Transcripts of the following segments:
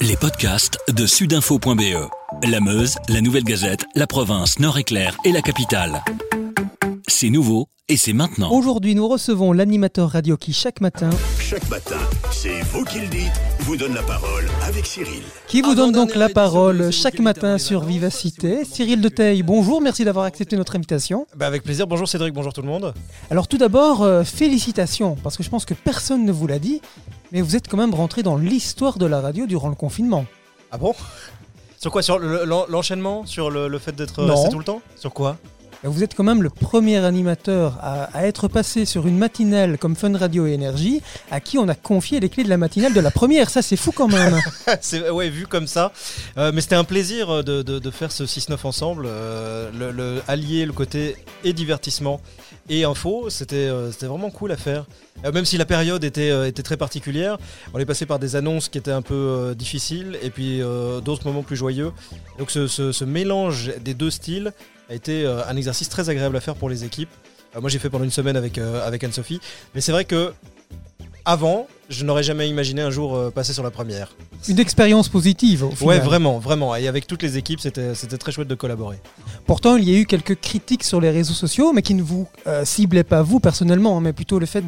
Les podcasts de sudinfo.be. La Meuse, la Nouvelle Gazette, la province, Nord-Éclair et la capitale. C'est nouveau et c'est maintenant. Aujourd'hui, nous recevons l'animateur radio qui, chaque matin, Chaque matin, c'est vous qui le dites, vous donne la parole avec Cyril. qui vous donne donc la parole chaque matin sur Vivacité. Cyril de Teil, bonjour, merci d'avoir accepté notre invitation. Bah avec plaisir, bonjour Cédric, bonjour tout le monde. Alors tout d'abord, euh, félicitations, parce que je pense que personne ne vous l'a dit, mais vous êtes quand même rentré dans l'histoire de la radio durant le confinement. Ah bon? Sur quoi? Sur le- l'en- l'enchaînement? Sur le, le fait d'être resté tout le temps? Sur quoi? Vous êtes quand même le premier animateur à, être passé sur une matinale comme Fun Radio et Énergie, à qui on a confié les clés de la matinale de la première. Ça, c'est fou quand même. C'est ouais, vu comme ça. Euh, mais c'était un plaisir euh, de, faire ce 6-9 ensemble. euh, le, allier le côté et divertissement et info, c'était vraiment cool à faire. Même si la période était, très particulière, on est passé par des annonces qui étaient un peu difficiles et puis d'autres moments plus joyeux. Donc ce mélange des deux styles a été euh, un exercice très agréable à faire pour les équipes. Euh, moi j'ai fait pendant une semaine avec, euh, avec Anne-Sophie. Mais c'est vrai que avant, je n'aurais jamais imaginé un jour euh, passer sur la première. Une expérience positive, au final. Ouais, vraiment, vraiment. Et avec toutes les équipes, c'était très chouette de collaborer. Pourtant, il y a eu quelques critiques sur les réseaux sociaux, mais qui ne vous euh, ciblaient pas vous personnellement, hein, mais plutôt le fait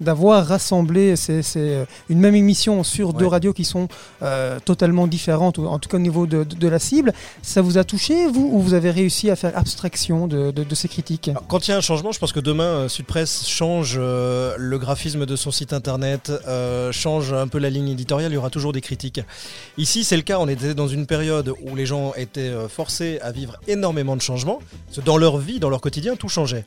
d'avoir rassemblé ces- ces, euh, une même émission sur deux radios qui sont euh, totalement différentes, ou en tout cas au niveau de, de- de la cible. Ça vous a touché, vous, ou vous avez réussi à faire abstraction de, de- ces critiques? Alors, quand il y a un changement, je pense que demain, Sudpresse change euh, le graphisme de son site internet, euh, change un peu la ligne éditoriale, il y aura toujours des critiques. Ici, c'est le cas, on était dans une période où les gens étaient euh, forcés à vivre énormément de changements, dans leur vie, dans leur quotidien, tout changeait.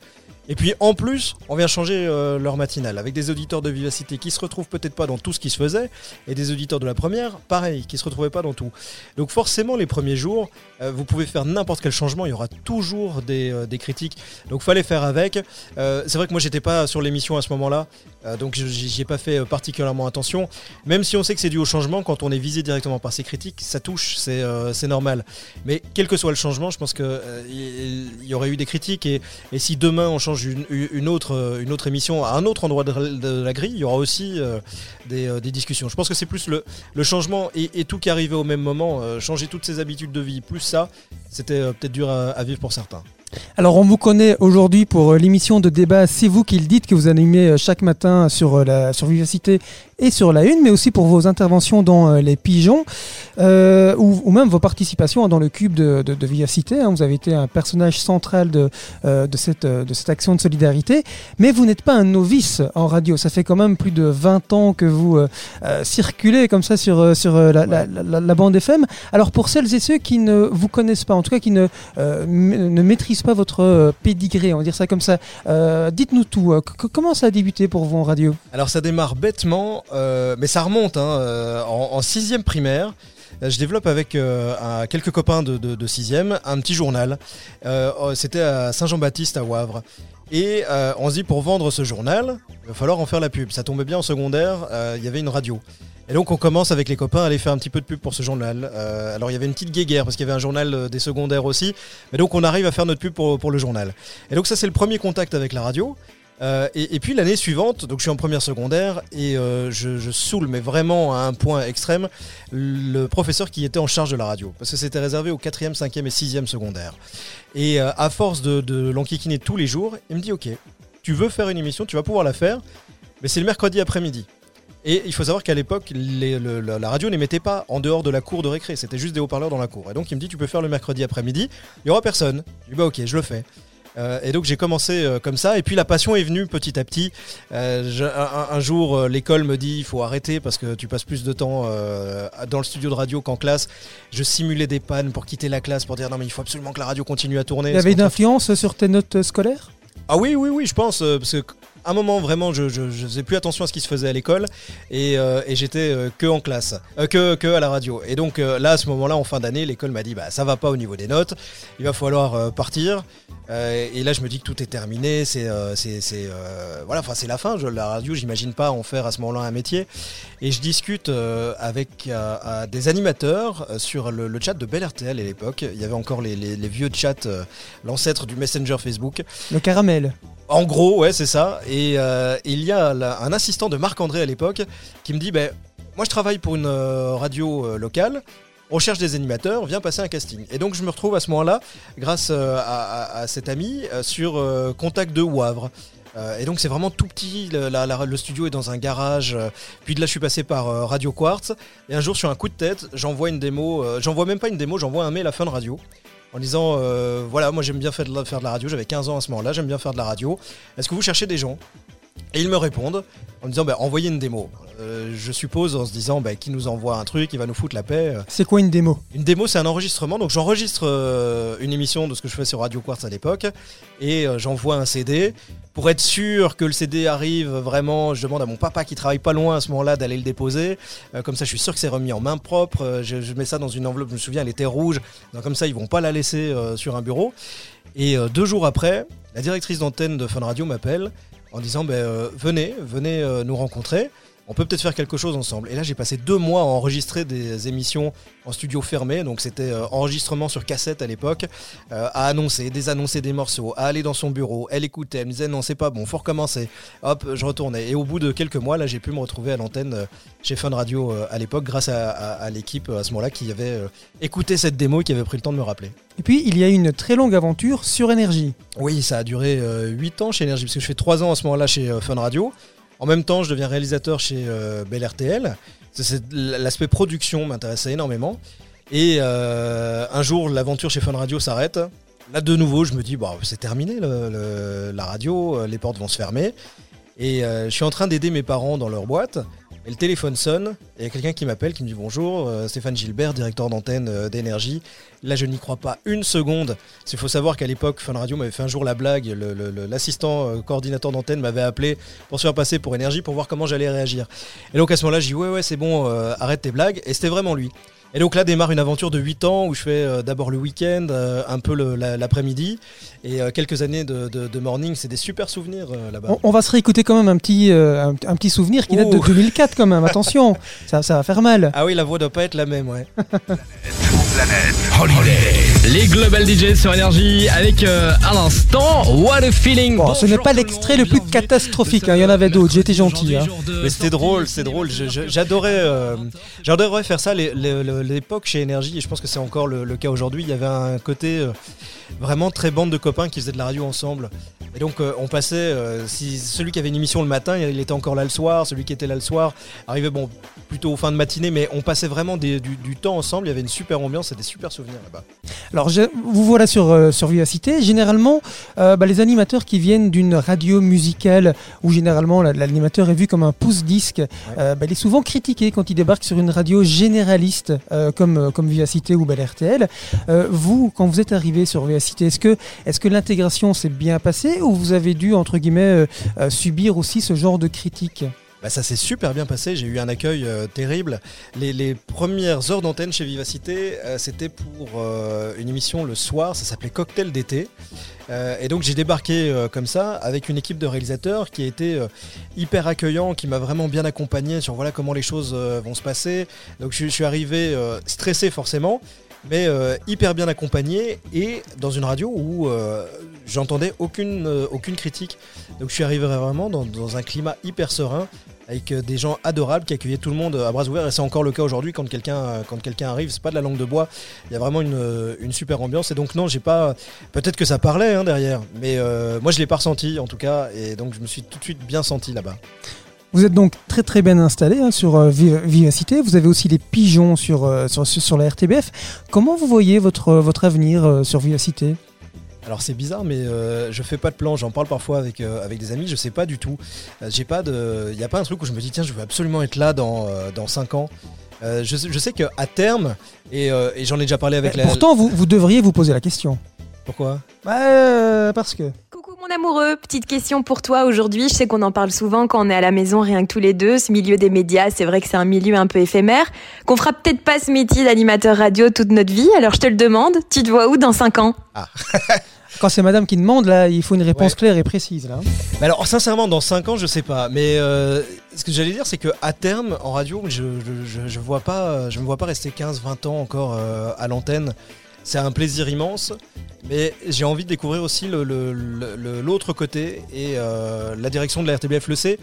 Et puis en plus, on vient changer euh, leur matinale avec des auditeurs de vivacité qui se retrouvent peut-être pas dans tout ce qui se faisait, et des auditeurs de la première, pareil, qui se retrouvaient pas dans tout. Donc forcément, les premiers jours, euh, vous pouvez faire n'importe quel changement, il y aura toujours des, euh, critiques. Donc fallait faire avec. C'est vrai que moi j'étais pas sur l'émission à ce moment-là, donc j'y ai pas fait particulièrement attention. Même si on sait que c'est dû au changement, quand on est visé directement par ces critiques, ça touche, c'est normal. Mais quel que soit le changement, je pense que euh, il il y aurait eu des critiques et si demain on change une, autre, euh, une autre émission à un autre endroit de, la grille, il y aura aussi euh, des, euh, des discussions. Je pense que c'est plus le, le changement et, tout qui arrivait au même moment, changer toutes ses habitudes de vie, plus ça, c'était peut-être dur à, vivre pour certains. Alors, on vous connaît aujourd'hui pour l'émission de débat C'est vous qui le dites, que vous animez chaque matin sur, la, sur Vivacité et sur la Une, mais aussi pour vos interventions dans euh, Les Pigeons, euh, ou, ou même vos participations dans le cube de, de- de Vivacité. hein. Vous avez été un personnage central de, euh, de, cette, de cette action de solidarité, mais vous n'êtes pas un novice en radio. Ça fait quand même plus de 20 ans que vous circulez comme ça sur, sur la, la- la- la bande FM. Alors, pour celles et ceux qui ne vous connaissent pas, en tout cas qui ne ne maîtrise pas votre pédigré, on va dire ça comme ça. Dites-nous tout. comment ça a débuté pour vous en radio? Alors ça démarre bêtement, euh, mais ça remonte. hein, euh, en, en sixième primaire, euh, je développe avec quelques copains de, de, de sixième un petit journal. Oh, C'était à Saint-Jean-Baptiste à Wavre. Et on se dit pour vendre ce journal, il va falloir en faire la pub. Ça tombait bien en secondaire, il y avait une radio. Et donc on commence avec les copains à aller faire un petit peu de pub pour ce journal. Alors il y avait une petite guéguerre parce qu'il y avait un journal des secondaires aussi. Mais donc on arrive à faire notre pub pour le journal. Et donc ça c'est le premier contact avec la radio. Euh, et, puis l'année suivante, donc je suis en première secondaire et euh, je, saoule, mais vraiment à un point extrême, le professeur qui était en charge de la radio. Parce que c'était réservé au 4e, 5e et 6e secondaire. Et euh, à force de, l'enquiquiner tous les jours, il me dit Ok, tu veux faire une émission, tu vas pouvoir la faire, mais c'est le mercredi après-midi. Et il faut savoir qu'à l'époque, la radio n'émettait pas en dehors de la cour de récré, c'était juste des haut-parleurs dans la cour. Et donc il me dit Tu peux faire le mercredi après-midi, il n'y aura personne. Je dis Bah ok, je le fais. Euh, et donc j'ai commencé euh, comme ça, et puis la passion est venue petit à petit. Euh, je- un, jour, l'école me dit il faut arrêter parce que tu passes plus de temps dans le studio de radio qu'en classe. Je simulais des pannes pour quitter la classe pour dire non mais il faut absolument que la radio continue à tourner. Il y avait une influence sur tes notes scolaires? Ah oui, oui, oui, je pense. parce que un moment, vraiment, je, je, je faisais plus attention à ce qui se faisait à l'école et, euh, et j'étais euh, que en classe, euh, que, que à la radio. Et donc là, à ce moment-là, en fin d'année, l'école m'a dit bah ça va pas au niveau des notes, il va falloir partir. Euh, et là, je me dis que tout est terminé, c'est euh, c'est euh, voilà, enfin c'est la fin. Je, la radio, j'imagine pas en faire à ce moment-là un métier. Et je discute euh, avec des animateurs sur le, le chat de Bel RTL à l'époque. Il y avait encore les, les- les vieux chats, l'ancêtre du Messenger Facebook. Le caramel. En gros, ouais, c'est ça. Et il y a là, un assistant de Marc-André à l'époque qui me dit ben, moi je travaille pour une radio locale. On cherche des animateurs, viens passer un casting. Et donc je me retrouve à ce moment-là, grâce euh, à, cet ami, euh, sur euh, Contact 2 ou Havre. Euh, et donc c'est vraiment tout petit, le, studio est dans un garage. puis de là je suis passé par Radio Quartz. Et un jour sur un coup de tête, j'envoie une démo, j'envoie même pas une démo, j'envoie un mail à Fun Radio. En disant, voilà, moi j'aime bien de, faire de la radio, j'avais 15 ans à ce moment-là, j'aime bien faire de la radio. Est-ce que vous cherchez des gens? Et ils me répondent en me disant, bah, envoyez une démo. Euh, je suppose en se disant, bah, qui nous envoie un truc, il va nous foutre la paix. euh. C'est quoi une démo? Une démo, c'est un enregistrement. Donc j'enregistre euh, une émission de ce que je fais sur Radio Quartz à l'époque et euh, j'envoie un CD. Pour être sûr que le CD arrive vraiment, je demande à mon papa qui travaille pas loin à ce moment-là d'aller le déposer. Comme ça, je suis sûr que c'est remis en main propre. Je, je mets ça dans une enveloppe. Je me souviens, elle était rouge. Donc comme ça, ils vont pas la laisser sur un bureau. Et deux jours après, la directrice d'antenne de Fun Radio m'appelle en disant ben, euh, venez, venez euh, nous rencontrer. On peut peut-être faire quelque chose ensemble. Et là, j'ai passé deux mois à enregistrer des émissions en studio fermé. Donc, c'était euh, enregistrement sur cassette à l'époque, euh, à annoncer, désannoncer des morceaux, à aller dans son bureau. Elle écoutait, elle me disait non, c'est pas bon, faut recommencer. Hop, je retournais. Et au bout de quelques mois, là, j'ai pu me retrouver à l'antenne euh, chez Fun Radio euh, à l'époque, grâce à, à- à l'équipe euh, à ce moment-là qui avait euh, écouté cette démo et qui avait pris le temps de me rappeler. Et puis, il y a une très longue aventure sur énergie. Oui, ça a duré 8 ans chez Énergie, parce que je fais 3 ans à ce moment-là chez euh, Fun Radio. En même temps, je deviens réalisateur chez euh, Bel RTL. L'aspect production m'intéressait énormément. Et euh, un jour, l'aventure chez Fun Radio s'arrête. Là, de nouveau, je me dis, bon, c'est terminé, la radio, euh, les portes vont se fermer. Et euh, je suis en train d'aider mes parents dans leur boîte. Et le téléphone sonne, et il y a quelqu'un qui m'appelle, qui me dit bonjour, euh, Stéphane Gilbert, directeur d'antenne euh, d'énergie. Là, je n'y crois pas une seconde. Il faut savoir qu'à l'époque, Fun Radio m'avait fait un jour la blague. L'assistant euh, coordinateur d'antenne m'avait appelé pour se faire passer pour énergie pour voir comment j'allais réagir. Et donc à ce moment-là, je dis ouais, ouais, c'est bon, arrête tes blagues. Et c'était vraiment lui. Et donc là démarre une aventure de 8 ans où je fais euh, d'abord le week-end, euh, un peu l'après-midi, et euh, quelques années de, de- de morning. C'est des super souvenirs là-bas. On, on va se réécouter quand même un petit, un, un petit souvenir qui date de Ouh. 2004 quand même. Attention, ça, ça va faire mal. Ah oui, la voix doit pas être la même, ouais. Les Global DJ sur Énergie avec euh, à l'instant What a Feeling. Bon, ce n'est pas l'extrait le plus catastrophique, hein, il y en avait d'autres, j'étais gentil. hein. Mais c'était drôle, c'est drôle. J'adorais, euh, j'adorais faire ça. L'époque chez Énergie, et je pense que c'est encore le, le cas aujourd'hui, il y avait un côté euh, vraiment très bande de copains qui faisaient de la radio ensemble. Et donc euh, on passait, euh, si celui qui avait une émission le matin, il était encore là le soir. Celui qui était là le soir arrivait bon plutôt aux fin de matinée, mais on passait vraiment des- du, du temps ensemble. Il y avait une super ambiance et des super souvenirs là-bas. Alors, je- vous voilà sur, euh, sur Vivacité. Généralement, euh, bah, les animateurs qui viennent d'une radio musicale, où généralement la- l'animateur est vu comme un pouce-disque, euh, bah, il est souvent critiqué quand il débarque sur une radio généraliste euh, comme, comme Vivacité ou Bel RTL. Vous, quand vous êtes arrivé sur Vivacité, est-ce que, est que l'intégration s'est bien passée ou vous avez dû, entre guillemets, subir aussi ce genre de critiques Bah, ça s'est super bien passé, j'ai eu un accueil euh, terrible. Les, premières heures d'antenne chez Vivacité, euh, c'était pour euh, une émission le soir, ça s'appelait Cocktail d'été. Et donc j'ai débarqué comme ça avec une équipe de réalisateurs qui a été hyper accueillant, qui m'a vraiment bien accompagné sur voilà comment les choses vont se passer. Donc je, suis arrivé stressé forcément, mais euh, hyper bien accompagné et dans une radio où euh, j'entendais aucune, euh, aucune critique. Donc je suis arrivé vraiment dans, dans un climat hyper serein avec des gens adorables qui accueillaient tout le monde à bras ouverts. Et c'est encore le cas aujourd'hui quand quelqu'un quand quelqu'un arrive. C'est pas de la langue de bois. Il y a vraiment une, une super ambiance. Et donc non j'ai pas peut-être que ça parlait hein, derrière mais moi je l'ai pas ressenti en tout cas. Et donc je me suis tout de suite bien senti là-bas Vous êtes donc très très bien installé hein, sur euh, Vi- Vivacité. Vous avez aussi les pigeons sur, euh, sur, la RTBF. Comment vous voyez votre, votre avenir euh, sur Vivacité Alors c'est bizarre, mais euh, je fais pas de plan. J'en parle parfois avec, euh, avec des amis. Je sais pas du tout. Euh, J'ai pas de. Il y a pas un truc où je me dis tiens, je veux absolument être là dans euh, dans 5 ans. Euh, je, sais- je sais qu'à terme, et, euh, et j'en ai déjà parlé avec Eh, la. Pourtant, vous, vous devriez vous poser la question. Pourquoi? Euh, parce que. Mon amoureux, petite question pour toi aujourd'hui. Je sais qu'on en parle souvent quand on est à la maison, rien que tous les deux. Ce milieu des médias, c'est vrai que c'est un milieu un peu éphémère, qu'on fera peut-être pas ce métier d'animateur radio toute notre vie. Alors je te le demande, tu te vois où dans 5 ans? Quand c'est madame qui demande, là, il faut une réponse Ouais. claire et précise. Là. Mais alors sincèrement, dans 5 ans, je sais pas. Mais euh, ce que j'allais dire, c'est que à terme, en radio, je, je, je, je vois pas, je me vois pas rester 15-20 ans encore euh, à l'antenne. C'est un plaisir immense. Mais j'ai envie de découvrir aussi l'autre côté et euh, la direction de la RTBF le sait.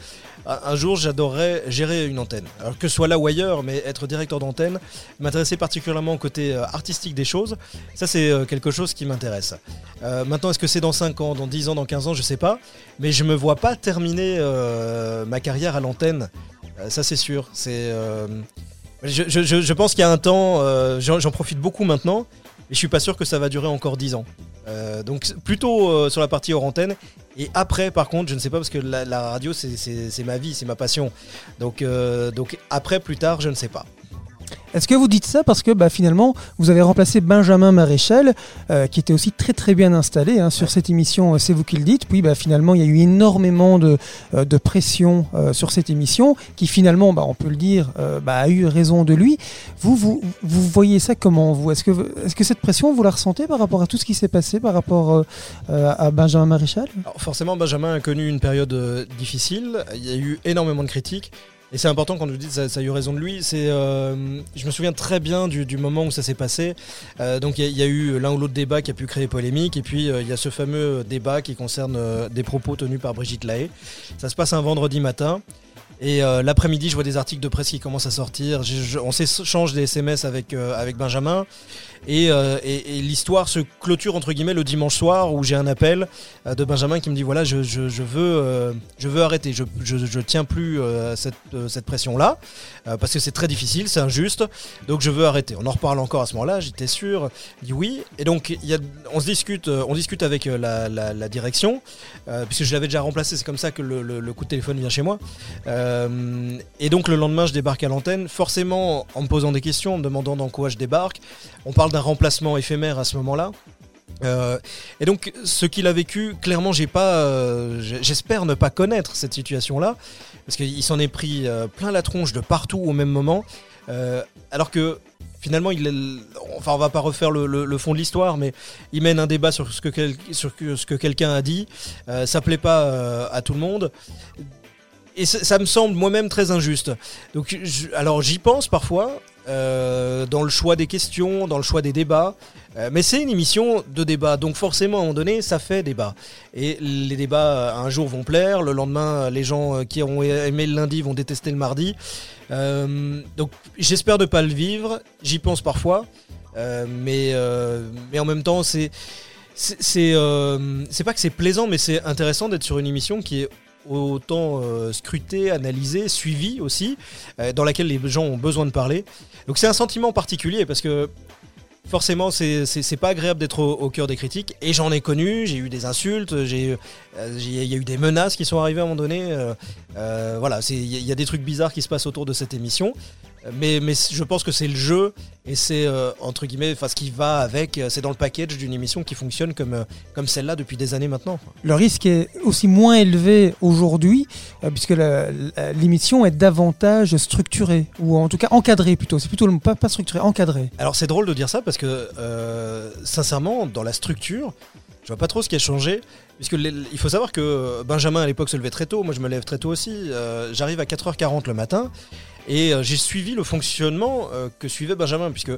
Un jour, j'adorerais gérer une antenne. Alors que ce soit là ou ailleurs, mais être directeur d'antenne, m'intéresser particulièrement au côté euh, artistique des choses, ça c'est euh, quelque chose qui m'intéresse. Maintenant, est-ce que c'est dans 5 ans, dans 10 ans, dans 15 ans, je sais pas. Mais je me vois pas terminer ma carrière à l'antenne. Ça c'est sûr. Je, pense qu'il y a un temps, j'en profite beaucoup maintenant, je suis pas sûr que ça va durer encore 10 ans. Euh, donc plutôt euh, sur la partie hors antenne. Et après, par contre, je ne sais pas parce que la, radio c'est- ma vie, c'est ma passion. Euh, donc après, plus tard, je ne sais pas. Est-ce que vous dites ça parce que bah, finalement, vous avez remplacé Benjamin Maréchal, euh, qui était aussi très très bien installé hein, sur cette émission euh, C'est vous qui le dites. Puis bah, finalement, il y a eu énormément de, euh, pression sur cette émission, qui finalement, bah, on peut le dire, a eu raison de lui. Vous, vous, voyez ça comment vous? Est-ce que, cette pression, vous la ressentez par rapport à tout ce qui s'est passé par rapport à Benjamin Maréchal? Forcément, Benjamin a connu une période difficile. Il y a eu énormément de critiques. Et c'est important quand vous dites ça, ça a eu raison de lui. C'est, euh, je me souviens très bien du, moment où ça s'est passé. Euh, donc il y, a- eu l'un ou l'autre débat qui a pu créer polémique. Et puis euh, il y a ce fameux débat qui concerne des propos tenus par Brigitte Lahaye. Ça se passe un vendredi matin. Et l'après-midi, je vois des articles de presse qui commencent à sortir. On s'échange des SMS avec, avec Benjamin. Et, euh, et- l'histoire se clôture entre guillemets le dimanche soir où j'ai un appel euh, de Benjamin qui me dit voilà je, veux euh, je veux arrêter. Je, je, je tiens plus euh, cette, cette pression là parce que c'est très difficile c'est injuste. Donc je veux arrêter. On en reparle encore à ce moment là j'étais sûr. Il dit oui. Et donc y a, on se discute on discute avec la, direction puisque je l'avais déjà remplacé. C'est comme ça que le, le- coup de téléphone vient chez moi. Et donc le lendemain je débarque à l'antenne. Forcément en me posant des questions en me demandant dans quoi je débarque on parle d'un remplacement éphémère à ce moment là euh, et donc, ce qu'il a vécu, clairement, j'ai pas, euh, j'espère ne pas connaître cette situation-là, parce qu'il s'en est pris euh, plein la tronche de partout au même moment, alors que finalement, il, enfin, va pas refaire le, fond de l'histoire, mais il mène un débat sur ce que, quelqu'un a dit, ça plaît pas à tout le monde. Et ça, me semble moi-même très injuste. Alors j'y pense parfois, euh, dans le choix des questions, dans le choix des débats. Euh, mais c'est une émission de débat, donc forcément à un moment donné, ça fait débat. Et les débats euh, un jour vont plaire, le lendemain, les gens qui ont aimé le lundi vont détester le mardi. Donc j'espère ne pas le vivre, j'y pense parfois, mais, mais en même temps, c'est c'est pas que c'est plaisant, mais c'est intéressant d'être sur une émission qui est autant euh, scrutée, analysée, suivie aussi, euh, dans laquelle les gens ont besoin de parler. Donc c'est un sentiment particulier parce que forcément c'est pas agréable d'être au, cœur des critiques et j'en ai connu, j'ai eu des insultes, euh, il y a eu des menaces qui sont arrivées à un moment donné. euh, voilà, il y a des trucs bizarres qui se passent autour de cette émission. Mais, mais je pense que c'est le jeu et c'est euh, entre guillemets, enfin ce qui va avec, euh, c'est dans le package d'une émission qui fonctionne comme, euh, comme celle-là depuis des années maintenant. Le risque est aussi moins élevé aujourd'hui, euh, puisque l'émission est davantage structurée, ou en tout cas encadrée plutôt. C'est plutôt le mot, pas, pas structurée, encadrée. Alors c'est drôle de dire ça parce que sincèrement, dans la structure, je vois pas trop ce qui a changé. Puisque il faut savoir que Benjamin à l'époque se levait très tôt, moi je me lève très tôt aussi. Euh, J'arrive à 4h40 le matin et euh, j'ai suivi le fonctionnement euh, que suivait Benjamin, puisque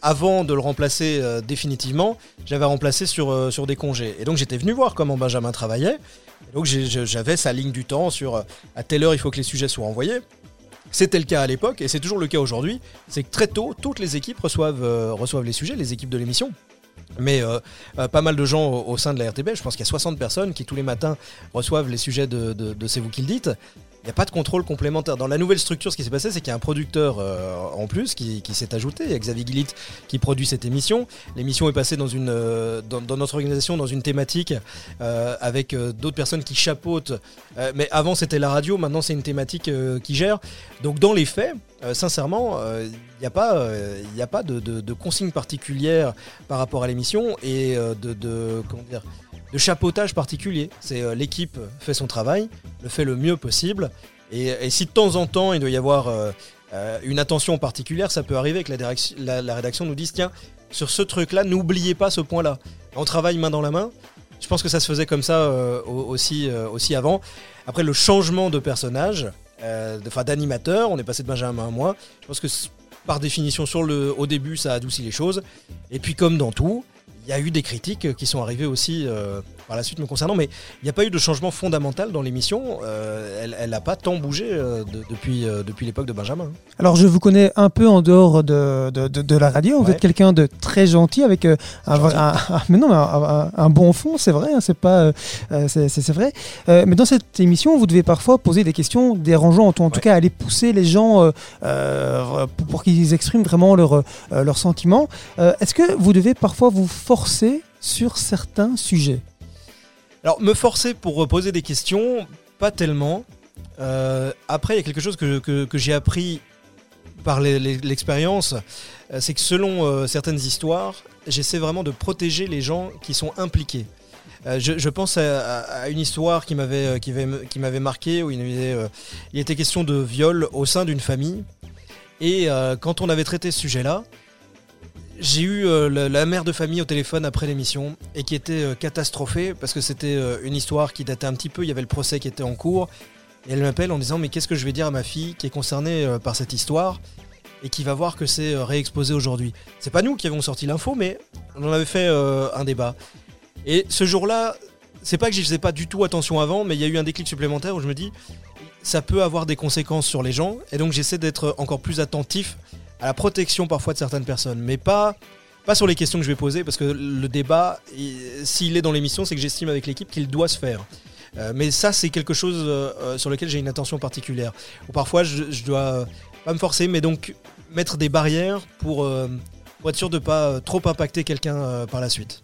avant de le remplacer euh, définitivement, j'avais remplacé sur, euh, des congés. Et donc j'étais venu voir comment Benjamin travaillait. Donc j'avais sa ligne du temps sur euh, à telle heure il faut que les sujets soient envoyés. C'était le cas à l'époque et c'est toujours le cas aujourd'hui. C'est que très tôt, toutes les équipes euh, reçoivent les sujets, les équipes de l'émission. Mais euh, euh, pas mal de gens au, sein de la RTB, je pense qu'il y a 60 personnes qui tous les matins reçoivent les sujets de, de- de C'est vous qui le dites. Il n'y a pas de contrôle complémentaire. Dans la nouvelle structure, ce qui s'est passé, c'est qu'il y a un producteur euh, en plus qui, s'est ajouté. Il y a Xavier Guilit qui produit cette émission. L'émission est passée dans, une, euh, dans, notre organisation dans une thématique euh, avec d'autres personnes qui chapeautent. Mais avant, c'était la radio. Maintenant, c'est une thématique qui gère. Donc, dans les faits, sincèrement, il n'y a pas, a pas de, consigne particulière par rapport à l'émission et de, comment dire, de chapeautage particulier. C'est euh, l'équipe fait son travail, le fait le mieux possible. Et, si de temps en temps il doit y avoir euh, euh, une attention particulière, ça peut arriver que la, la- rédaction nous dise tiens, sur ce truc-là, n'oubliez pas ce point-là. On travaille main dans la main. Je pense que ça se faisait comme ça au- aussi, aussi avant. Après le changement de personnage, enfin d'animateur, on est passé de Benjamin à moi. Je pense que par définition, sur le, au début, ça adoucit les choses. Et puis, comme dans tout, y a eu des critiques qui sont arrivées aussi euh, par la suite me concernant, mais il n'y a pas eu de changement fondamental dans l'émission. Euh, elle n'a pas tant bougé euh, de- depuis, euh, depuis l'époque de Benjamin. Alors je vous connais un peu en dehors de, de, la radio. Vous Ouais. êtes quelqu'un de très gentil avec euh, un, vrai- un- un- mais non, un, bon fond, c'est vrai. hein, c'est pas, c'est vrai. Mais dans cette émission, vous devez parfois poser des questions dérangeantes, ou en tout cas aller pousser les gens pour, pour qu'ils expriment vraiment leurs sentiments. Est-ce que vous devez parfois vous forcer sur certains sujets? Alors, me forcer pour poser des questions, pas tellement. Euh, après, il y a quelque chose que, j'ai appris par l'expérience, euh, c'est que selon euh, certaines histoires, j'essaie vraiment de protéger les gens qui sont impliqués. Je, pense à, une histoire qui m'avait qui marqué où il, était question de viol au sein d'une famille. Et quand on avait traité ce sujet-là, j'ai eu euh, la, mère de famille au téléphone après l'émission et qui était euh, catastrophée parce que c'était euh, une histoire qui datait un petit peu, il y avait le procès qui était en cours. Et elle m'appelle en disant mais qu'est-ce que je vais dire à ma fille qui est concernée par cette histoire et qui va voir que c'est réexposé aujourd'hui. C'est pas nous qui avons sorti l'info mais on avait fait un débat. Et ce jour-là, c'est pas que j'y faisais pas du tout attention avant, mais il y a eu un déclic supplémentaire où je me dis ça peut avoir des conséquences sur les gens et donc j'essaie d'être encore plus attentif à la protection parfois de certaines personnes, mais pas pas sur les questions que je vais poser parce que le débat, il- s'il est dans l'émission, c'est que j'estime avec l'équipe qu'il doit se faire. Euh, mais ça, c'est quelque chose euh, euh, sur lequel j'ai une attention particulière. Ou parfois, je, dois pas me forcer, mais donc mettre des barrières pour, pour être sûr de pas euh, trop impacter quelqu'un par la suite.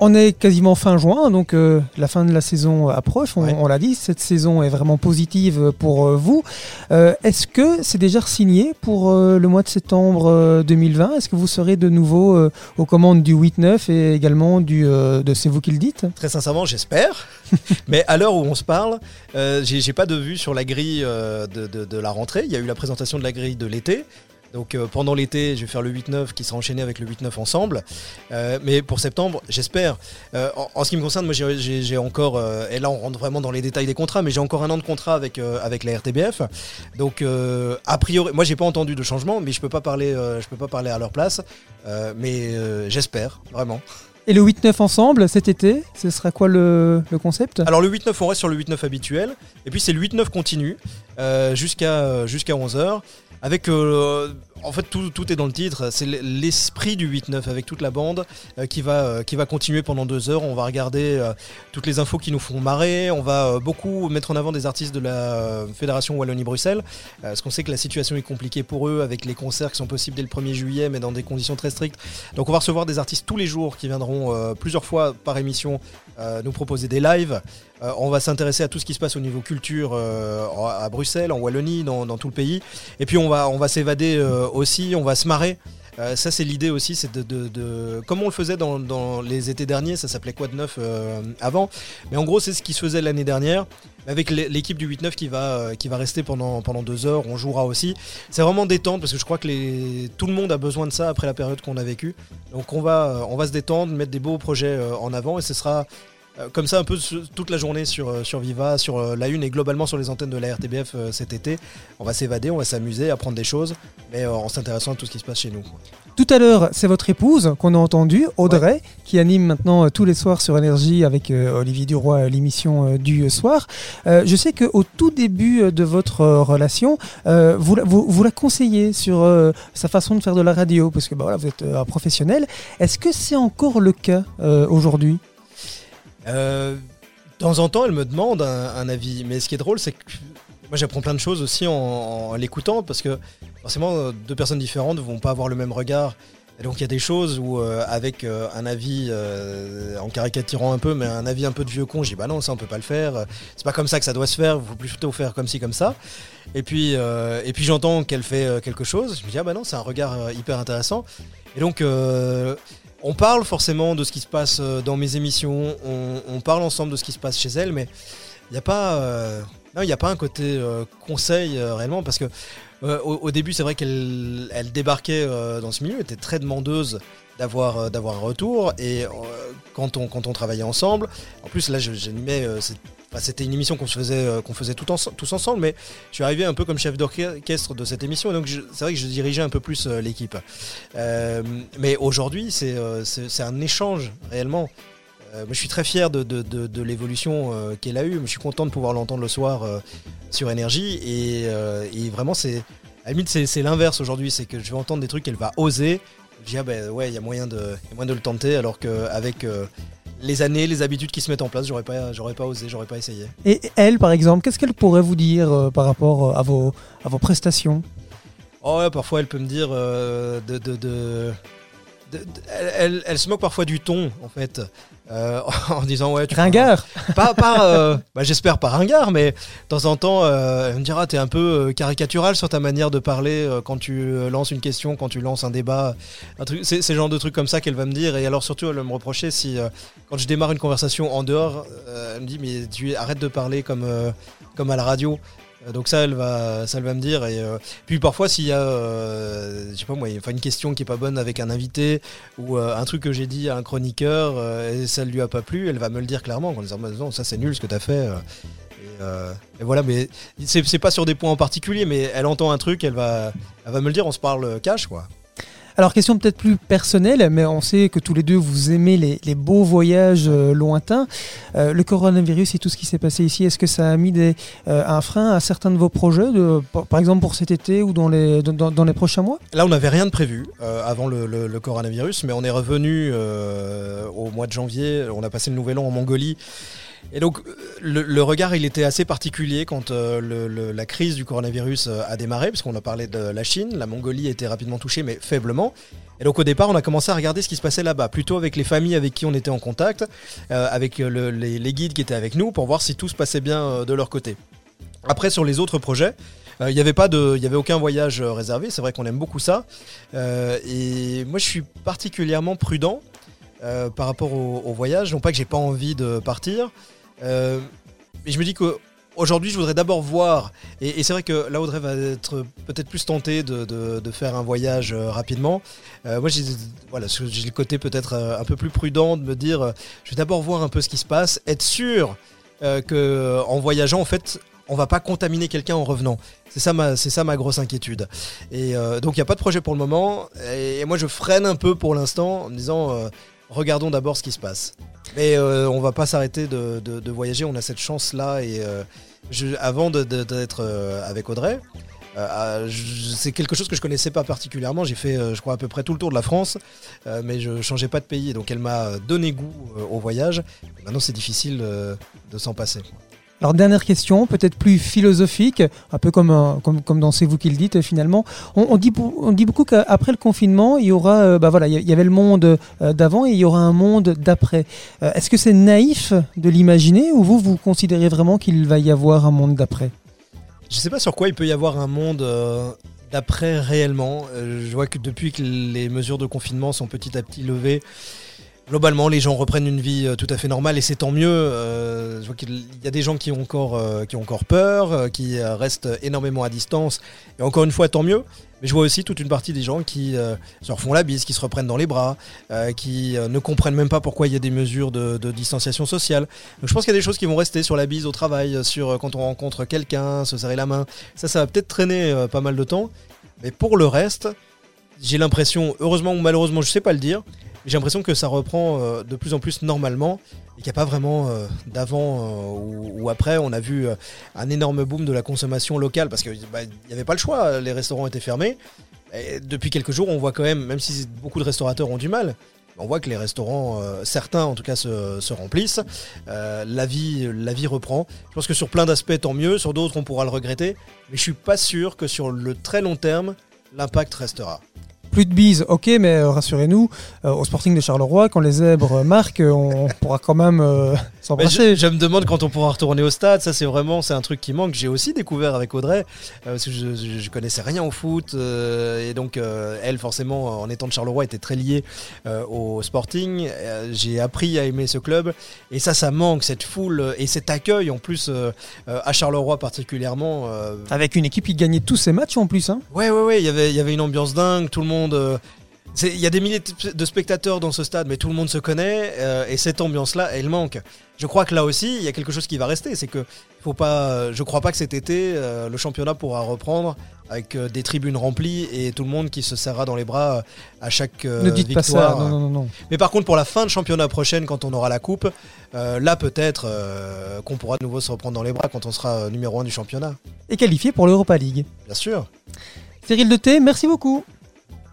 On est quasiment fin juin, donc euh, la fin de la saison approche. On, Ouais. on l'a dit, cette saison est vraiment positive pour euh, vous. Euh, Est-ce que c'est déjà signé pour le mois de septembre euh, 2020 Est-ce que vous serez de nouveau aux commandes du 8-9 et également du, de C'est vous qui le dites? Très sincèrement, j'espère. Mais à l'heure où on se parle, j'ai pas de vue sur la grille de, de- de la rentrée. Il y a eu la présentation de la grille de l'été. Donc euh, pendant l'été, je vais faire le 8-9 qui sera enchaîné avec le 8-9 ensemble. Euh, mais pour septembre, j'espère. Euh, en, en ce qui me concerne, moi j'ai- encore, et là on rentre vraiment dans les détails des contrats, mais j'ai encore un an de contrat avec, avec la RTBF. Donc a priori, moi j'ai pas entendu de changement, mais je peux pas parler, je peux pas parler à leur place. Mais j'espère, vraiment. Et le 8-9 ensemble cet été, ce sera quoi le, le concept? Alors le 8-9, on reste sur le 8-9 habituel. Et puis c'est le 8-9 continu euh, jusqu'à jusqu'à 11h. Avec, euh, en fait, tout, est dans le titre. C'est l'esprit du 8-9 avec toute la bande euh, qui, va, euh, qui va continuer pendant deux heures. On va regarder euh, toutes les infos qui nous font marrer. On va beaucoup mettre en avant des artistes de la Fédération Wallonie-Bruxelles. parce qu'on sait que la situation est compliquée pour eux avec les concerts qui sont possibles dès le 1er juillet, mais dans des conditions très strictes. Donc on va recevoir des artistes tous les jours qui viendront plusieurs fois par émission nous proposer des lives. On va s'intéresser à tout ce qui se passe au niveau culture à Bruxelles, en Wallonie, dans, tout le pays. Et puis on va, s'évader aussi, on va se marrer. Euh, ça c'est l'idée aussi, c'est de, de- comme on le faisait dans, dans les étés derniers, ça s'appelait Quad 9 euh, avant. Mais en gros c'est ce qui se faisait l'année dernière. Avec l'é- l'équipe du 8-9 qui va, euh, qui va rester pendant, pendant deux heures, on jouera aussi. C'est vraiment détente parce que je crois que tout le monde a besoin de ça après la période qu'on a vécue. Donc on va, on va se détendre, mettre des beaux projets en avant et ce sera comme ça un peu toute la journée sur, euh, sur Viva, sur euh, la une et globalement sur les antennes de la RTBF euh, cet été. On va s'évader, on va s'amuser, apprendre des choses, mais euh, en s'intéressant à tout ce qui se passe chez nous. Tout à l'heure, c'est votre épouse qu'on a entendue, Audrey, qui anime maintenant euh, tous les soirs sur Énergie avec euh, Olivier Duroy euh, l'émission euh, du soir. Euh, je sais qu'au tout début euh, de votre euh, relation, euh, vous, la- vous, vous la conseillez sur euh, sa façon de faire de la radio, parce que bah, voilà, vous êtes euh, un professionnel. Est-ce que c'est encore le cas euh, aujourd'hui? Euh, de temps en temps, elle me demande un, avis, mais ce qui est drôle, c'est que moi j'apprends plein de choses aussi en, l'écoutant, parce que forcément, deux personnes différentes vont pas avoir le même regard. Et donc il y a des choses où, euh, avec euh, un avis, euh, en caricaturant un peu, mais un avis un peu de vieux con, je dis bah non, ça on peut pas le faire, c'est pas comme ça que ça doit se faire, faut plutôt faire comme ci, comme ça. Et puis, et puis j'entends qu'elle fait quelque chose, je me dis ah bah non, c'est un regard hyper intéressant. Et donc, on parle forcément de ce qui se passe euh, dans mes émissions, on, parle ensemble de ce qui se passe chez elle, mais il n'y a pas, euh, n'y a pas un côté euh, conseil réellement parce que au, début, c'est vrai qu'elle elle débarquait dans ce milieu, elle était très demandeuse d'avoir euh, d'avoir un retour. Et euh, quand, on, quand on travaillait ensemble, en plus là, j'animais. euh, C'était une émission qu'on faisait, qu'on faisait tout tous ensemble, mais je suis arrivé un peu comme chef d'orchestre de cette émission, et donc c'est vrai que je dirigeais un peu plus l'équipe. Mais aujourd'hui, c'est euh, un échange réellement. Je suis très fier de, de, l'évolution qu'elle a eue. Je suis content de pouvoir l'entendre le soir sur Énergie. Et, et vraiment, c'est à c'est l'inverse aujourd'hui. C'est que je vais entendre des trucs qu'elle va oser. Je dis, ah ben ouais, il y a moyen de, le tenter. Alors qu'avec euh, les années, les habitudes qui se mettent en place, j'aurais pas, j'aurais pas osé, j'aurais pas essayé. Et elle, par exemple, qu'est-ce qu'elle pourrait vous dire euh, par rapport euh, à vos, à vos prestations? Oh ouais, parfois elle peut me dire euh, de- elle, elle- elle se moque parfois du ton en fait euh, en disant ouais tu Ringard. pas, pas euh, bah, j'espère pas ringard mais de temps en temps euh, elle me dira t'es un peu caricatural sur ta manière de parler quand tu lances une question quand tu lances un débat un truc c'est le genre de trucs comme ça qu'elle va me dire et alors surtout elle va me reprocher si quand je démarre une conversation en dehors elle me dit mais tu arrêtes de parler comme comme à la radio donc ça elle va ça elle va me dire et euh, puis parfois s'il y a euh, pas une question qui est pas bonne avec un invité ou euh, un truc que j'ai dit à un chroniqueur euh, et ça ne lui a pas plu, elle va me le dire clairement en disant Bah, non ça c'est nul ce que tu as fait. euh. Et, euh, et voilà, mais c'est pas sur des points en particulier, mais elle entend un truc, elle va, elle va me le dire, on se parle cash quoi. Alors, question peut-être plus personnelle, mais on sait que tous les deux, vous aimez les, beaux voyages euh, lointains. Euh, le coronavirus et tout ce qui s'est passé ici, est-ce que ça a mis euh, un frein à certains de vos projets, par, exemple pour cet été ou dans les, prochains mois? Là, on n'avait rien de prévu avant le, coronavirus, mais on est revenu au mois de janvier. On a passé le nouvel an en Mongolie. Et donc, le, regard, il était assez particulier quand euh, le- la crise du coronavirus euh, a démarré, parce qu'on a parlé de la Chine. La Mongolie était rapidement touchée, mais faiblement. Et donc, au départ, on a commencé à regarder ce qui se passait là-bas, plutôt avec les familles avec qui on était en contact, euh, avec le- les, guides qui étaient avec nous, pour voir si tout se passait bien de leur côté. Après, sur les autres projets, il n'y avait avait aucun voyage réservé. C'est vrai qu'on aime beaucoup ça. Et moi, je suis particulièrement prudent par rapport au, au voyage. Non pas que j'ai pas envie de partir, euh, mais je me dis que aujourd'hui, je voudrais d'abord voir. Et, c'est vrai que là, Audrey va être peut-être plus tentée de, faire un voyage euh, rapidement. Euh, moi, j'ai le côté peut-être un peu plus prudent de me dire, je vais d'abord voir un peu ce qui se passe, être sûr que en voyageant, en fait, on va pas contaminer quelqu'un en revenant. C'est ça ma, ça ma grosse inquiétude. Et donc il n'y a pas de projet pour le moment. Et, moi je freine un peu pour l'instant en me disant regardons d'abord ce qui se passe. Mais euh, on va pas s'arrêter de, voyager. On a cette chance là. Et euh, avant d'être euh, avec Audrey. c'est quelque chose que je connaissais pas particulièrement. J'ai fait, je crois, à peu près tout le tour de la France, mais je changeais pas de pays. Donc elle m'a donné goût au voyage. Maintenant, c'est difficile de s'en passer. Alors dernière question, peut-être plus philosophique, un peu comme, euh, comme, comme dans vous qui le dites euh, finalement. On, dit, beaucoup qu'après le confinement, il y aura, euh, bah il y avait le monde d'avant et il y aura un monde d'après. Est-ce que c'est naïf de l'imaginer ou vous, vous considérez vraiment qu'il va y avoir un monde d'après? Je sais pas sur quoi il peut y avoir un monde d'après réellement. Je vois que depuis que les mesures de confinement sont petit à petit levées, globalement les gens reprennent une vie euh, tout à fait normale et c'est tant mieux. Euh, je vois qu'il y a des gens qui ont encore, euh, peur, euh, qui restent énormément à distance. Et encore une fois, tant mieux. Mais je vois aussi toute une partie des gens qui se refont la bise, qui se reprennent dans les bras, qui ne comprennent même pas pourquoi il y a des mesures de, distanciation sociale. Donc je pense qu'il y a des choses qui vont rester sur la bise au travail, sur quand on rencontre quelqu'un, se serrer la main. Ça, ça va peut-être traîner pas mal de temps. Mais pour le reste, j'ai l'impression, heureusement ou malheureusement, je sais pas le dire, j'ai l'impression que ça reprend euh, de plus en plus normalement et qu'il n'y a pas vraiment euh, d'avant euh, ou, après. On a vu un énorme boom de la consommation locale parce qu'il n'y avait pas le choix, les restaurants étaient fermés. Et depuis quelques jours, on voit quand même, même si beaucoup de restaurateurs ont du mal, on voit que les restaurants, certains en tout cas, se, se remplissent. La, vie, reprend. Je pense que sur plein d'aspects, tant mieux. Sur d'autres, on pourra le regretter. Mais je suis pas sûr que sur le très long terme, l'impact restera. Plus de bise, ok, mais euh, rassurez-nous, euh, au Sporting de Charleroi, quand les zèbres marquent, euh, on pourra quand même s'embrasser. je, je me demande quand on pourra retourner au stade. Ça, c'est vraiment c'est un truc qui manque. J'ai aussi découvert avec Audrey parce que je, je, je connaissais rien au foot et donc elle, forcément, en étant de Charleroi, était très liée au Sporting. J'ai appris à aimer ce club et ça, ça manque cette foule et cet accueil en plus à Charleroi particulièrement. Avec une équipe qui gagnait tous ses matchs en plus. Hein. Ouais, ouais, ouais, il y avait- il y avait une ambiance dingue, tout le monde. Euh, Il y a des milliers de- spectateurs dans ce stade, mais tout le monde se connaît, euh, et cette ambiance-là, elle manque. Je crois que là aussi, il y a quelque chose qui va rester, c'est que faut pas. Je crois pas que cet été, euh, le championnat pourra reprendre avec euh, des tribunes remplies et tout le monde qui se serrera dans les bras à chaque ne dites pas ça, non, non, non. non. Mais par contre, pour la fin de championnat prochaine, quand on aura la coupe, là peut-être qu'on pourra de nouveau se reprendre dans les bras quand on sera numéro un du championnat. Et qualifié pour l'Europa League. Bien sûr. Cyril de T, merci beaucoup.